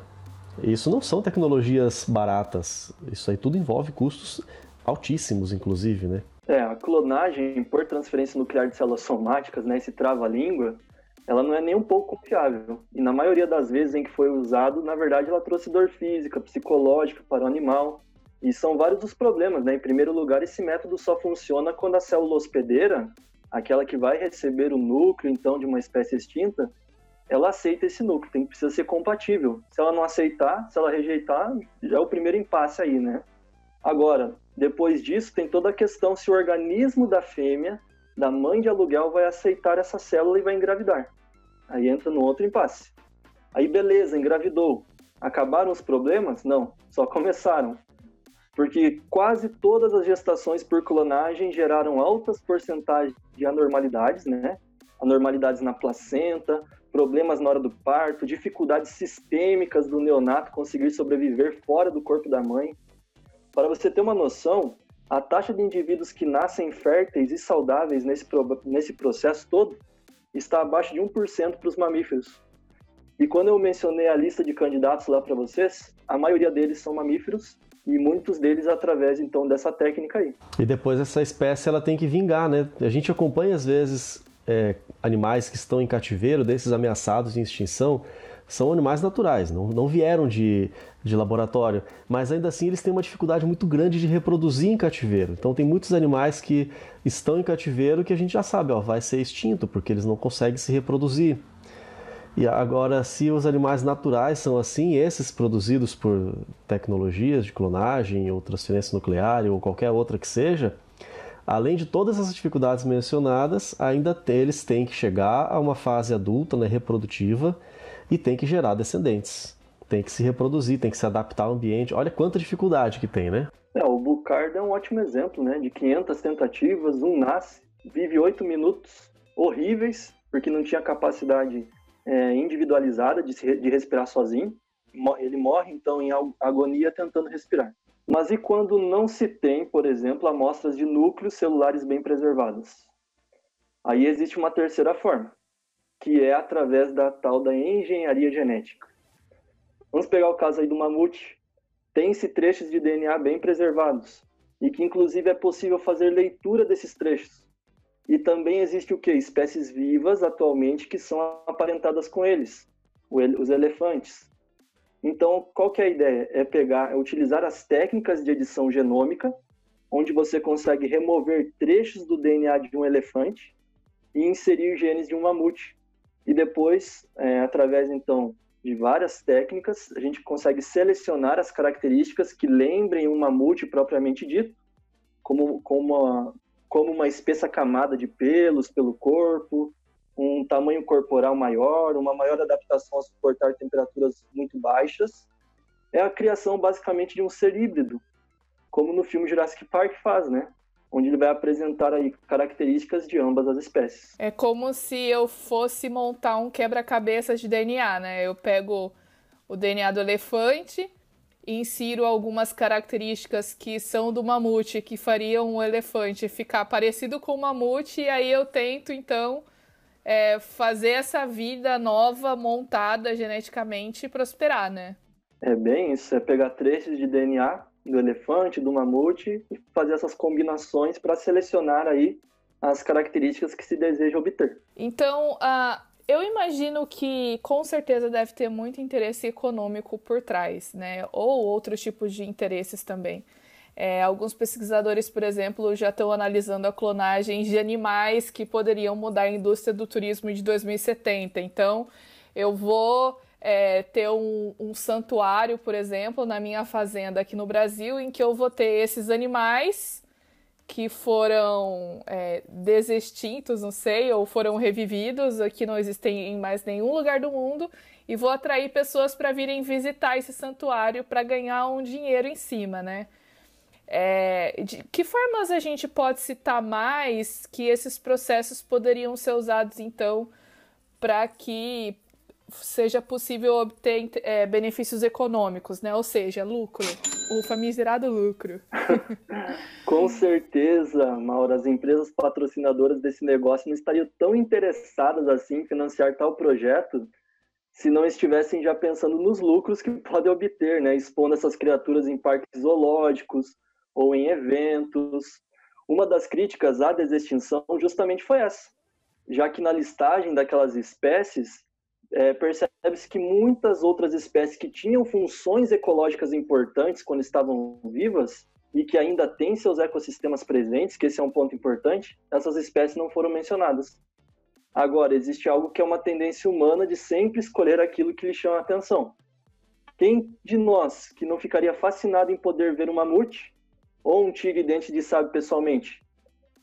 Speaker 2: Isso não são tecnologias baratas. Isso aí tudo envolve custos altíssimos, inclusive, né?
Speaker 3: É, a clonagem por transferência nuclear de células somáticas, né, esse trava-língua, ela não é nem um pouco confiável. E na maioria das vezes em que foi usado, na verdade, ela trouxe dor física, psicológica para o animal. E são vários os problemas, né? Em primeiro lugar, esse método só funciona quando a célula hospedeira, aquela que vai receber o núcleo, então, de uma espécie extinta, ela aceita esse núcleo, tem, precisa ser compatível. Se ela não aceitar, se ela rejeitar, já é o primeiro impasse aí, né? Agora, depois disso, tem toda a questão se o organismo da fêmea, da mãe de aluguel, vai aceitar essa célula e vai engravidar. Aí entra no outro impasse. Aí, beleza, engravidou. Acabaram os problemas? Não, só começaram. Porque quase todas as gestações por clonagem geraram altas porcentagens de anormalidades, né? Anormalidades na placenta, problemas na hora do parto, dificuldades sistêmicas do neonato conseguir sobreviver fora do corpo da mãe. Para você ter uma noção, a taxa de indivíduos que nascem férteis e saudáveis nesse, nesse processo todo está abaixo de 1% para os mamíferos. E quando eu mencionei a lista de candidatos lá para vocês, a maioria deles são mamíferos e muitos deles através então dessa técnica aí.
Speaker 2: E depois essa espécie ela tem que vingar, né? A gente acompanha às vezes é, animais que estão em cativeiro, desses ameaçados de extinção, são animais naturais, não, não vieram de, de laboratório, mas ainda assim eles têm uma dificuldade muito grande de reproduzir em cativeiro. Então tem muitos animais que estão em cativeiro que a gente já sabe, ó, vai ser extinto, porque eles não conseguem se reproduzir. E agora, se os animais naturais são assim, esses produzidos por tecnologias de clonagem ou transferência nuclear ou qualquer outra que seja, Além de todas as dificuldades mencionadas, ainda eles têm que chegar a uma fase adulta, né, reprodutiva, e tem que gerar descendentes. Tem que se reproduzir, tem que se adaptar ao ambiente. Olha quanta dificuldade que tem, né?
Speaker 3: É, o Bucard é um ótimo exemplo, né? De 500 tentativas, um nasce, vive oito minutos horríveis, porque não tinha capacidade é, individualizada de, se, de respirar sozinho. Ele morre, então, em agonia tentando respirar. Mas e quando não se tem, por exemplo, amostras de núcleos celulares bem preservadas? Aí existe uma terceira forma, que é através da tal da engenharia genética. Vamos pegar o caso aí do mamute. Tem-se trechos de DNA bem preservados e que inclusive é possível fazer leitura desses trechos. E também existe o que? Espécies vivas atualmente que são aparentadas com eles, os elefantes. Então, qual que é a ideia? É pegar, é utilizar as técnicas de edição genômica, onde você consegue remover trechos do DNA de um elefante e inserir genes de um mamute. E depois, é, através então de várias técnicas, a gente consegue selecionar as características que lembrem um mamute propriamente dito, como, como, uma, como uma espessa camada de pelos pelo corpo, um tamanho corporal maior, uma maior adaptação a suportar temperaturas muito baixas. É a criação basicamente de um ser híbrido, como no filme Jurassic Park faz, né? Onde ele vai apresentar aí características de ambas as espécies.
Speaker 1: É como se eu fosse montar um quebra-cabeça de DNA, né? Eu pego o DNA do elefante, insiro algumas características que são do mamute, que fariam o elefante ficar parecido com o mamute, e aí eu tento, então, é, fazer essa vida nova, montada geneticamente, prosperar, né?
Speaker 3: É bem isso, é pegar trechos de DNA do elefante, do mamute e fazer essas combinações para selecionar aí as características que se deseja obter.
Speaker 1: Então, uh, eu imagino que com certeza deve ter muito interesse econômico por trás, né? Ou outros tipos de interesses também. É, alguns pesquisadores, por exemplo, já estão analisando a clonagem de animais que poderiam mudar a indústria do turismo de 2070. Então, eu vou é, ter um, um, santuário, por exemplo, na minha fazenda aqui no Brasil, em que eu vou ter esses animais que foram é, desextintos, não sei, ou foram revividos, que não existem em mais nenhum lugar do mundo, e vou atrair pessoas para virem visitar esse santuário para ganhar um dinheiro em cima, né? É, de que formas a gente pode citar mais que esses processos poderiam ser usados então para que seja possível obter é, benefícios econômicos, né? Ou seja, lucro, o famigerado lucro.
Speaker 3: Com certeza, Maura, as empresas patrocinadoras desse negócio não estariam tão interessadas assim em financiar tal projeto se não estivessem já pensando nos lucros que podem obter, né? Expondo essas criaturas em parques zoológicos ou em eventos. Uma das críticas à desextinção justamente foi essa, já que na listagem daquelas espécies é, percebe-se que muitas outras espécies que tinham funções ecológicas importantes quando estavam vivas e que ainda têm seus ecossistemas presentes, que esse é um ponto importante, essas espécies não foram mencionadas. Agora, existe algo que é uma tendência humana de sempre escolher aquilo que lhe chama a atenção. Quem de nós que não ficaria fascinado em poder ver um mamute ou um tigre dente de sábio pessoalmente,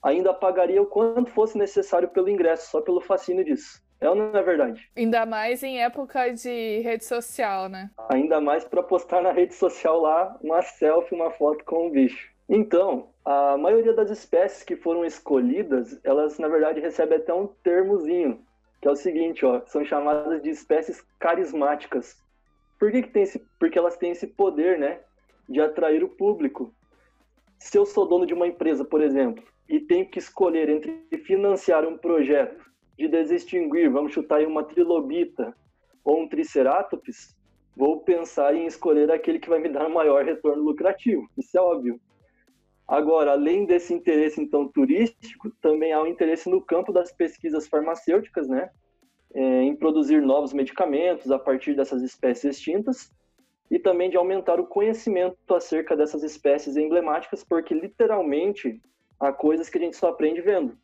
Speaker 3: ainda pagaria o quanto fosse necessário pelo ingresso, só pelo fascínio disso. É ou não é verdade?
Speaker 1: Ainda mais em época de rede social, né?
Speaker 3: Ainda mais para postar na rede social lá uma selfie, uma foto com o bicho. Então, a maioria das espécies que foram escolhidas, elas na verdade recebem até um termozinho, que é o seguinte, ó, são chamadas de espécies carismáticas. Por que, que tem esse, porque elas têm esse poder, né, de atrair o público. Se eu sou dono de uma empresa, por exemplo, e tenho que escolher entre financiar um projeto de desextinguir, vamos chutar aí uma trilobita ou um triceratops, vou pensar em escolher aquele que vai me dar maior retorno lucrativo. Isso é óbvio. Agora, além desse interesse então turístico, também há um interesse no campo das pesquisas farmacêuticas, né? É, em produzir novos medicamentos a partir dessas espécies extintas e também de aumentar o conhecimento acerca dessas espécies emblemáticas, porque literalmente há coisas que a gente só aprende vendo.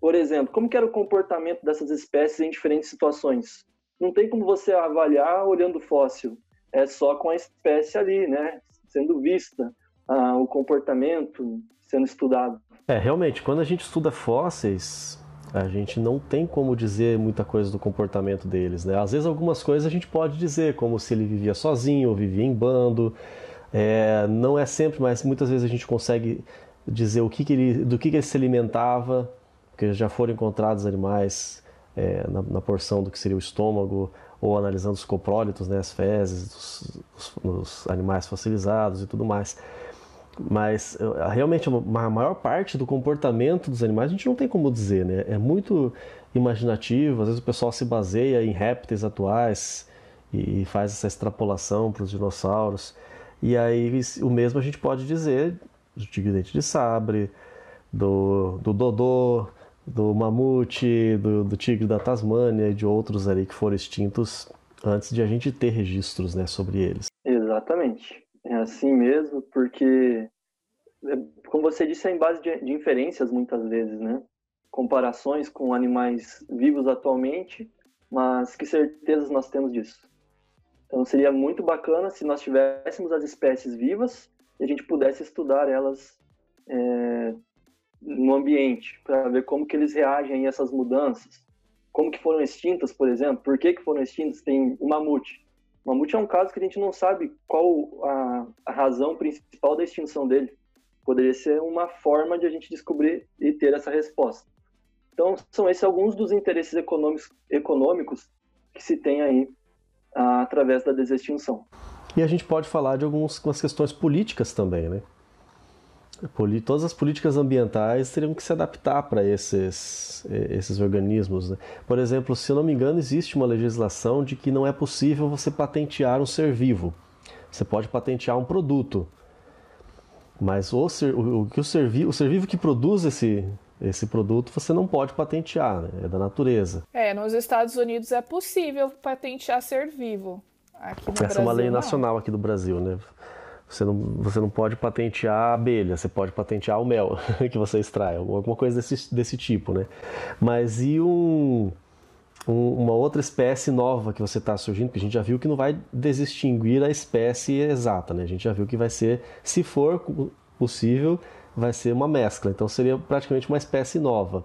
Speaker 3: Por exemplo, como era o comportamento dessas espécies em diferentes situações? Não tem como você avaliar olhando o fóssil. É só com a espécie ali, né? Sendo vista, ah, o comportamento sendo estudado.
Speaker 2: É, realmente, quando a gente estuda fósseis, a gente não tem como dizer muita coisa do comportamento deles, né? Às vezes algumas coisas a gente pode dizer, como se ele vivia sozinho ou vivia em bando. É, não é sempre, mas muitas vezes a gente consegue dizer o que, que ele, do que, que ele se alimentava, porque já foram encontrados animais é, na, na, porção do que seria o estômago, ou analisando os coprólitos, né, as fezes dos, dos, dos animais fossilizados e tudo mais. Mas realmente a maior parte do comportamento dos animais a gente não tem como dizer, né? É muito imaginativo, às vezes o pessoal se baseia em répteis atuais e faz essa extrapolação para os dinossauros. E aí o mesmo a gente pode dizer do tigre dente de sabre, do, do dodô, do mamute, do, do, tigre da Tasmânia e de outros ali que foram extintos antes de a gente ter registros né, sobre eles.
Speaker 3: Exatamente. É assim mesmo, porque é, como você disse, é em base de, de inferências muitas vezes, né? Comparações com animais vivos atualmente, mas que certezas nós temos disso? Então seria muito bacana se nós tivéssemos as espécies vivas e a gente pudesse estudar elas é, no ambiente para ver como que eles reagem a essas mudanças, como que foram extintas, por exemplo, por que que foram extintas? Tem o mamute. O mamute é um caso que a gente não sabe qual a, a razão principal da extinção dele. Poderia ser uma forma de a gente descobrir e ter essa resposta. Então, são esses alguns dos interesses econômicos, econômicos que se tem aí ah, através da desextinção.
Speaker 2: E a gente pode falar de algumas questões políticas também, né? Todas as políticas ambientais teriam que se adaptar para esses, esses organismos. Né? Por exemplo, se eu não me engano, existe uma legislação de que não é possível você patentear um ser vivo. Você pode patentear um produto, mas o ser, o, o, ser, o ser vivo que produz esse, esse produto você não pode patentear, né? é da natureza.
Speaker 1: É, nos Estados Unidos é possível patentear ser vivo. Aqui no
Speaker 2: Essa
Speaker 1: Brasil,
Speaker 2: é uma lei
Speaker 1: não.
Speaker 2: nacional aqui do Brasil, né? Você não, você não pode patentear a abelha, você pode patentear o mel que você extrai, alguma coisa desse, desse tipo, né? Mas e um, um, uma outra espécie nova que você está surgindo, que a gente já viu que não vai desextinguir a espécie exata, né? A gente já viu que vai ser, se for possível, vai ser uma mescla. Então seria praticamente uma espécie nova.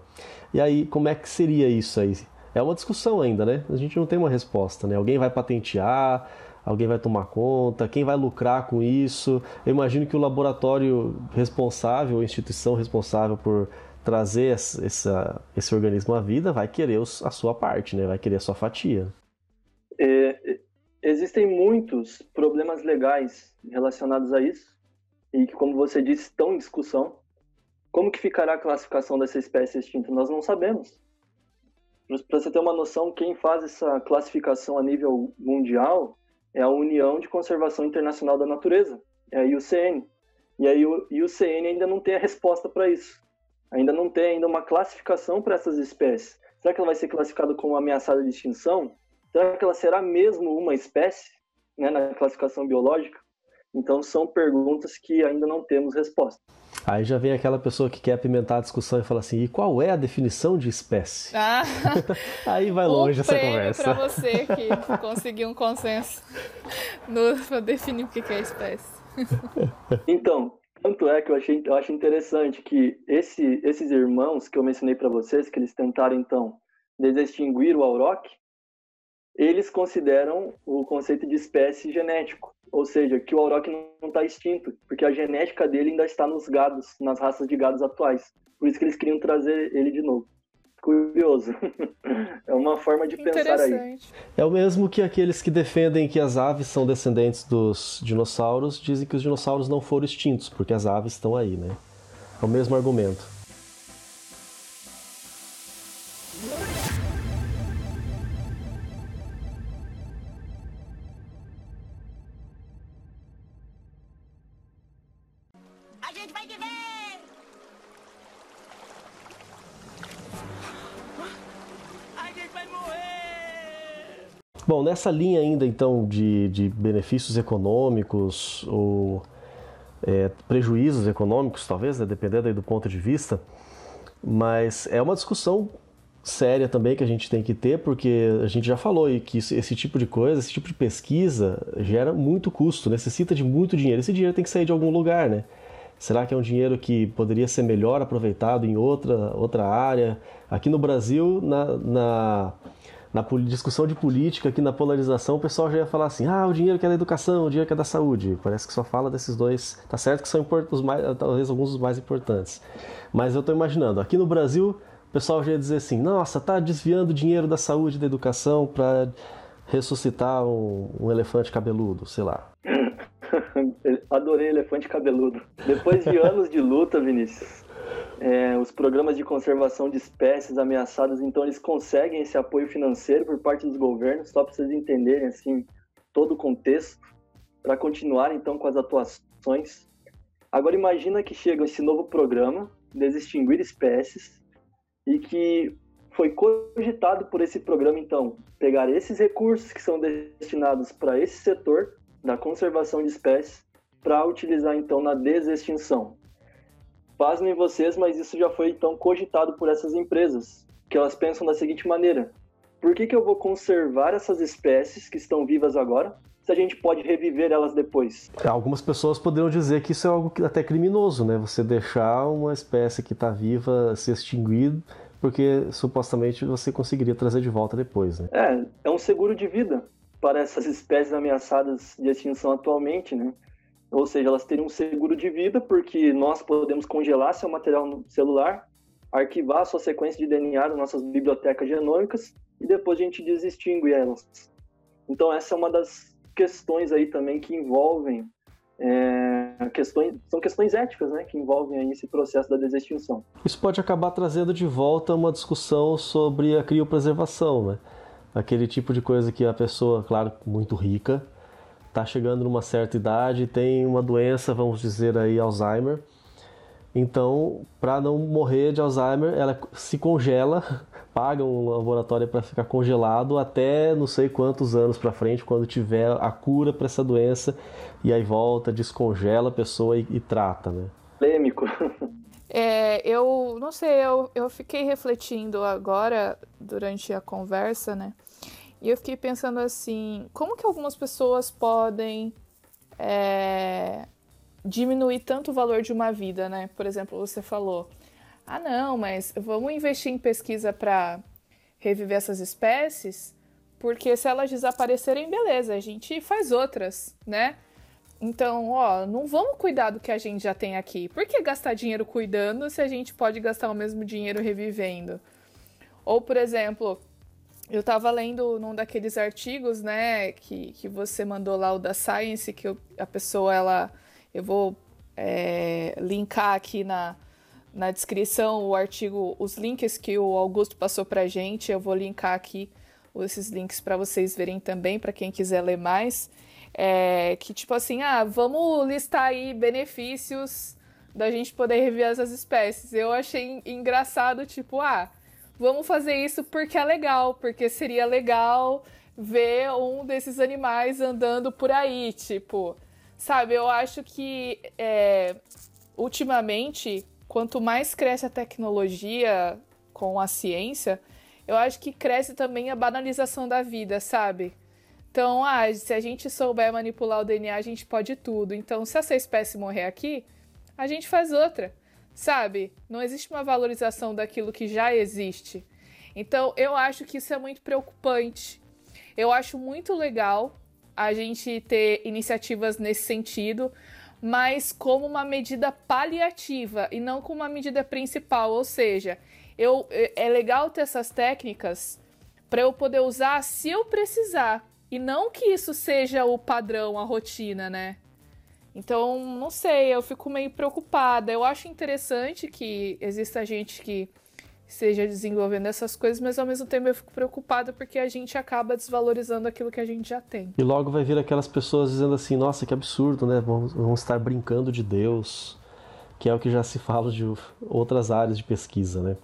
Speaker 2: E aí, como é que seria isso aí? É uma discussão ainda, né? A gente não tem uma resposta, né? Alguém vai patentear, alguém vai tomar conta, quem vai lucrar com isso. Eu imagino que o laboratório responsável, a instituição responsável por trazer essa, esse organismo à vida vai querer a sua parte, né? vai querer a sua fatia.
Speaker 3: É, existem muitos problemas legais relacionados a isso e que, como você disse, estão em discussão. Como que ficará a classificação dessa espécie extinta? Nós não sabemos. Para você ter uma noção, quem faz essa classificação a nível mundial é a União de Conservação Internacional da Natureza, é a IUCN. E a IUCN ainda não tem a resposta para isso. Ainda não tem ainda uma classificação para essas espécies. Será que ela vai ser classificada como ameaçada de extinção? Será que ela será mesmo uma espécie né, na classificação biológica? Então são perguntas que ainda não temos resposta.
Speaker 2: Aí já vem aquela pessoa que quer apimentar a discussão e fala assim: e qual é a definição de espécie?
Speaker 1: Ah,
Speaker 2: Aí vai longe essa conversa.
Speaker 1: para você que conseguiu um consenso para definir o que é espécie.
Speaker 3: Então, tanto é que eu achei eu acho interessante que esse, esses irmãos que eu mencionei para vocês, que eles tentaram então desextinguir o auroch, eles consideram o conceito de espécie genético, ou seja, que o auroch não está extinto, porque a genética dele ainda está nos gados, nas raças de gados atuais. Por isso que eles queriam trazer ele de novo. Curioso. é uma forma de pensar aí.
Speaker 2: É o mesmo que aqueles que defendem que as aves são descendentes dos dinossauros, dizem que os dinossauros não foram extintos, porque as aves estão aí, né? É o mesmo argumento. Nessa linha ainda então de, de benefícios econômicos ou é, prejuízos econômicos, talvez, né, dependendo do ponto de vista, mas é uma discussão séria também que a gente tem que ter, porque a gente já falou e que esse tipo de coisa, esse tipo de pesquisa gera muito custo, necessita de muito dinheiro. Esse dinheiro tem que sair de algum lugar, né? Será que é um dinheiro que poderia ser melhor aproveitado em outra, outra área? Aqui no Brasil, na, na na discussão de política, aqui na polarização, o pessoal já ia falar assim: ah, o dinheiro que é da educação, o dinheiro que é da saúde. Parece que só fala desses dois. Tá certo que são os mais, talvez alguns dos mais importantes. Mas eu estou imaginando, aqui no Brasil, o pessoal já ia dizer assim: nossa, tá desviando dinheiro da saúde e da educação para ressuscitar um, um elefante cabeludo, sei lá.
Speaker 3: Adorei elefante cabeludo. Depois de anos de luta, Vinícius, é, os programas de conservação de espécies ameaçadas, então eles conseguem esse apoio financeiro por parte dos governos, só para vocês entenderem assim todo o contexto, para continuar então com as atuações. Agora imagina que chega esse novo programa, Desextinguir Espécies, e que foi cogitado por esse programa então pegar esses recursos que são destinados para esse setor da conservação de espécies para utilizar então na desextinção. Pasmem vocês, mas isso já foi então cogitado por essas empresas, que elas pensam da seguinte maneira: por que, que eu vou conservar essas espécies que estão vivas agora, se a gente pode reviver elas depois?
Speaker 2: Algumas pessoas poderiam dizer que isso é algo até criminoso, né? Você deixar uma espécie que está viva se extinguir, porque supostamente você conseguiria trazer de volta depois, né?
Speaker 3: É, é um seguro de vida para essas espécies ameaçadas de extinção atualmente, né? Ou seja, elas teriam um seguro de vida porque nós podemos congelar seu material celular, arquivar a sua sequência de DNA nas nossas bibliotecas genômicas e depois a gente desextingue elas. Então essa é uma das questões aí também que envolvem é, questões são questões éticas, né, que envolvem aí esse processo da desextinção.
Speaker 2: Isso pode acabar trazendo de volta uma discussão sobre a criopreservação, né? Aquele tipo de coisa que a pessoa, claro, muito rica, está chegando numa certa idade, tem uma doença, vamos dizer aí Alzheimer. Então, para não morrer de Alzheimer, ela se congela paga um laboratório para ficar congelado até não sei quantos anos para frente, quando tiver a cura para essa doença, e aí volta, descongela a pessoa e, e trata, né?
Speaker 3: Polêmico.
Speaker 1: É, eu não sei, eu, eu fiquei refletindo agora durante a conversa, né? E eu fiquei pensando assim, como que algumas pessoas podem é, diminuir tanto o valor de uma vida, né? Por exemplo, você falou, ah, não, mas vamos investir em pesquisa para reviver essas espécies, porque se elas desaparecerem, beleza, a gente faz outras, né? Então, ó, não vamos cuidar do que a gente já tem aqui. Por que gastar dinheiro cuidando se a gente pode gastar o mesmo dinheiro revivendo? Ou, por exemplo, eu tava lendo num daqueles artigos, né, que, que você mandou lá, o da Science, que eu, a pessoa, ela. Eu vou é, linkar aqui na, na descrição o artigo, os links que o Augusto passou pra gente. Eu vou linkar aqui esses links para vocês verem também, para quem quiser ler mais. É, que tipo assim, ah, vamos listar aí benefícios da gente poder rever essas espécies. Eu achei engraçado, tipo, ah, vamos fazer isso porque é legal, porque seria legal ver um desses animais andando por aí, tipo, sabe? Eu acho que é, ultimamente quanto mais cresce a tecnologia com a ciência, eu acho que cresce também a banalização da vida, sabe? Então, ah, se a gente souber manipular o DNA, a gente pode tudo. Então, se essa espécie morrer aqui, a gente faz outra, sabe? Não existe uma valorização daquilo que já existe. Então, eu acho que isso é muito preocupante. Eu acho muito legal a gente ter iniciativas nesse sentido, mas como uma medida paliativa e não como uma medida principal. Ou seja, eu, é legal ter essas técnicas para eu poder usar se eu precisar e não que isso seja o padrão, a rotina, né? Então, não sei, eu fico meio preocupada. Eu acho interessante que exista gente que esteja desenvolvendo essas coisas, mas ao mesmo tempo eu fico preocupada porque a gente acaba desvalorizando aquilo que a gente já tem.
Speaker 2: E logo vai vir aquelas pessoas dizendo assim: nossa, que absurdo, né? Vamos, vamos estar brincando de Deus, que é o que já se fala de outras áreas de pesquisa, né?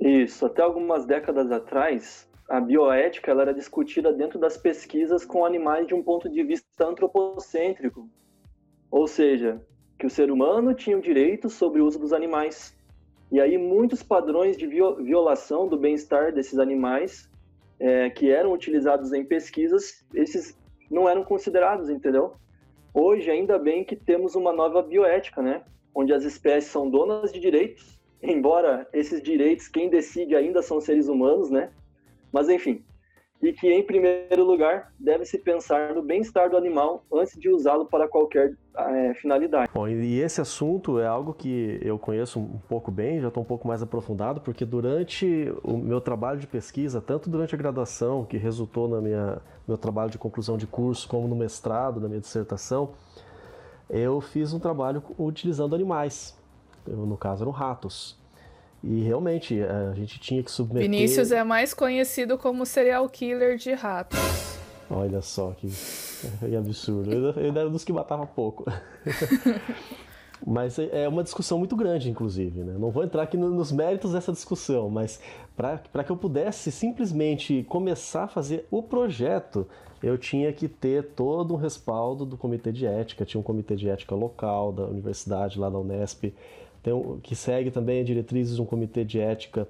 Speaker 3: Isso, até algumas décadas atrás, a bioética ela era discutida dentro das pesquisas com animais de um ponto de vista antropocêntrico. Ou seja, que o ser humano tinha o direito sobre o uso dos animais e aí muitos padrões de violação do bem-estar desses animais é, que eram utilizados em pesquisas, esses não eram considerados, entendeu? Hoje, ainda bem que temos uma nova bioética, né? Onde as espécies são donas de direitos, embora esses direitos quem decide ainda são seres humanos, né? Mas enfim, e que, em primeiro lugar, deve-se pensar no bem-estar do animal antes de usá-lo para qualquer é, finalidade.
Speaker 2: Bom, e esse assunto é algo que eu conheço um pouco bem, já estou um pouco mais aprofundado, porque durante o meu trabalho de pesquisa, tanto durante a graduação, que resultou no meu trabalho de conclusão de curso, como no mestrado, na minha dissertação, eu fiz um trabalho utilizando animais. Eu, no caso, eram ratos. E realmente, a gente tinha que submeter.
Speaker 1: Vinícius é mais conhecido como serial killer de ratos.
Speaker 2: Olha só que, que absurdo. Eu, eu era dos que matava pouco. Mas é, é uma discussão muito grande, inclusive. Né? Não vou entrar aqui nos méritos dessa discussão, mas para que eu pudesse simplesmente começar a fazer o projeto, eu tinha que ter todo um respaldo do comitê de ética. Tinha um comitê de ética local da universidade, lá da Unesp, um, que segue também as diretrizes de um comitê de ética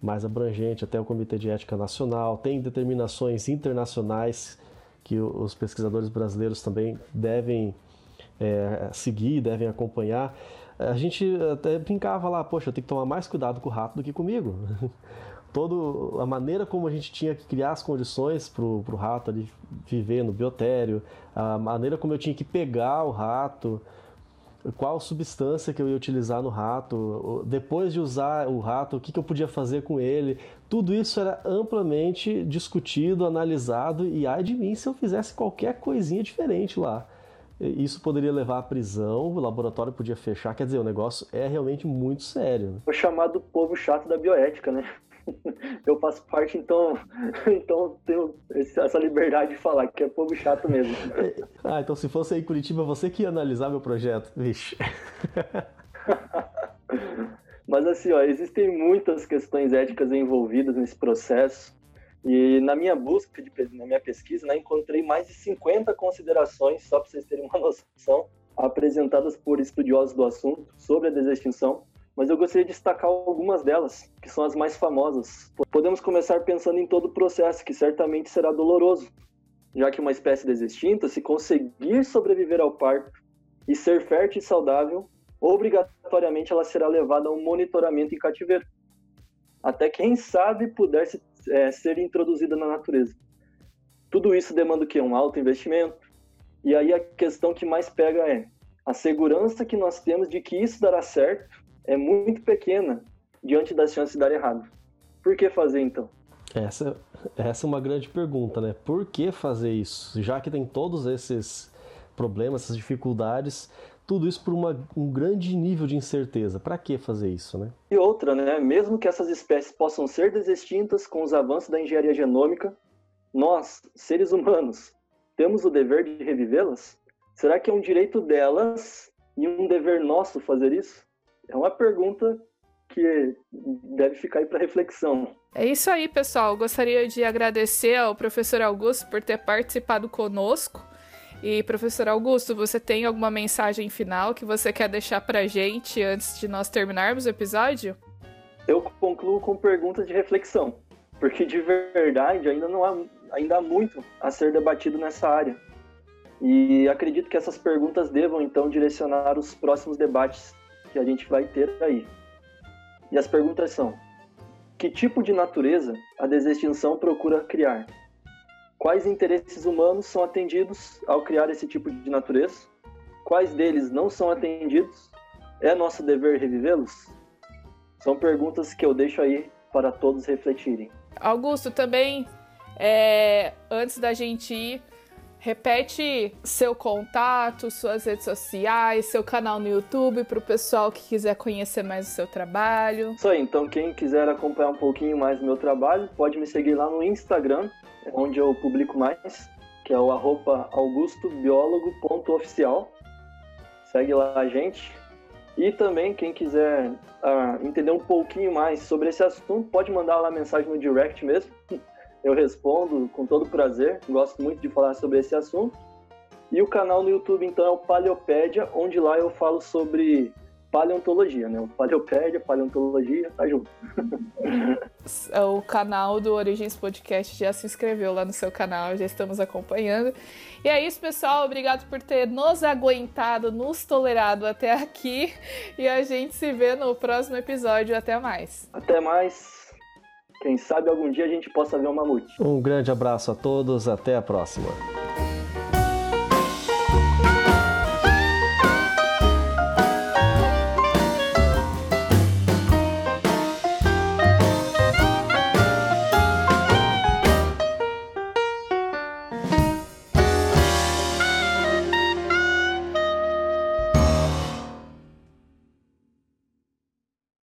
Speaker 2: mais abrangente, até o comitê de ética nacional. Tem determinações internacionais que os pesquisadores brasileiros também devem é, seguir, devem acompanhar. A gente até brincava lá, poxa, eu tenho que tomar mais cuidado com o rato do que comigo. Todo, a maneira como a gente tinha que criar as condições para o rato ali viver no biotério, a maneira como eu tinha que pegar o rato, qual substância que eu ia utilizar no rato, depois de usar o rato, o que, que eu podia fazer com ele. Tudo isso era amplamente discutido, analisado, e ai de mim se eu fizesse qualquer coisinha diferente lá. Isso poderia levar à prisão, o laboratório podia fechar. Quer dizer, o negócio é realmente muito sério. Né?
Speaker 3: O chamado povo chato da bioética, né? Eu faço parte, então, então tenho essa liberdade de falar que é povo chato mesmo.
Speaker 2: Ah, então se fosse aí em Curitiba, você que ia analisar meu projeto. Vixe.
Speaker 3: Mas assim, ó, existem muitas questões éticas envolvidas nesse processo. E na minha busca, de, na minha pesquisa, né, encontrei mais de 50 considerações, só para vocês terem uma noção, apresentadas por estudiosos do assunto sobre a desextinção, mas eu gostaria de destacar algumas delas, que são as mais famosas. Podemos começar pensando em todo o processo, que certamente será doloroso, já que uma espécie desextinta, se conseguir sobreviver ao parto e ser fértil e saudável, obrigatoriamente ela será levada a um monitoramento em cativeiro, até quem sabe puder se é, ser introduzida na natureza. Tudo isso demanda o quê? Um alto investimento. E aí a questão que mais pega é a segurança que nós temos de que isso dará certo é muito pequena diante das chances de dar errado. Por que fazer então?
Speaker 2: Essa, essa é uma grande pergunta, né? Por que fazer isso? Já que tem todos esses problemas, essas dificuldades, tudo isso por uma, um grande nível de incerteza. Para que fazer isso, né?
Speaker 3: E outra, né? Mesmo que essas espécies possam ser desextintas com os avanços da engenharia genômica, nós, seres humanos, temos o dever de revivê-las? Será que é um direito delas e um dever nosso fazer isso? É uma pergunta que deve ficar aí para reflexão.
Speaker 1: É isso aí, pessoal. Gostaria de agradecer ao professor Augusto por ter participado conosco. E, professor Augusto, você tem alguma mensagem final que você quer deixar para gente antes de nós terminarmos o episódio?
Speaker 3: Eu concluo com perguntas de reflexão, porque de verdade ainda não há, ainda há muito a ser debatido nessa área. E acredito que essas perguntas devam então direcionar os próximos debates que a gente vai ter aí. E as perguntas são: que tipo de natureza a desextinção procura criar? Quais interesses humanos são atendidos ao criar esse tipo de natureza? Quais deles não são atendidos? É nosso dever revivê-los? São perguntas que eu deixo aí para todos refletirem.
Speaker 1: Augusto, também, é, antes da gente ir, repete seu contato, suas redes sociais, seu canal no YouTube para o pessoal que quiser conhecer mais o seu trabalho.
Speaker 3: Isso aí, então quem quiser acompanhar um pouquinho mais do meu trabalho, pode me seguir lá no Instagram, onde eu publico mais, que é o augustobiólogo.oficial. Segue lá a gente. E também, quem quiser uh, entender um pouquinho mais sobre esse assunto, pode mandar lá mensagem no direct mesmo. Eu respondo com todo prazer, gosto muito de falar sobre esse assunto. E o canal no YouTube, então, é o Paleopédia, onde lá eu falo sobre paleontologia, né? O Paleopédia, paleontologia, tá junto.
Speaker 1: o canal do Origens Podcast já se inscreveu lá no seu canal, já estamos acompanhando. E é isso, pessoal. Obrigado por ter nos aguentado, nos tolerado até aqui. E a gente se vê no próximo episódio. Até mais.
Speaker 3: Até mais. Quem sabe algum dia a gente possa ver um mamute.
Speaker 2: Um grande abraço a todos, até a próxima.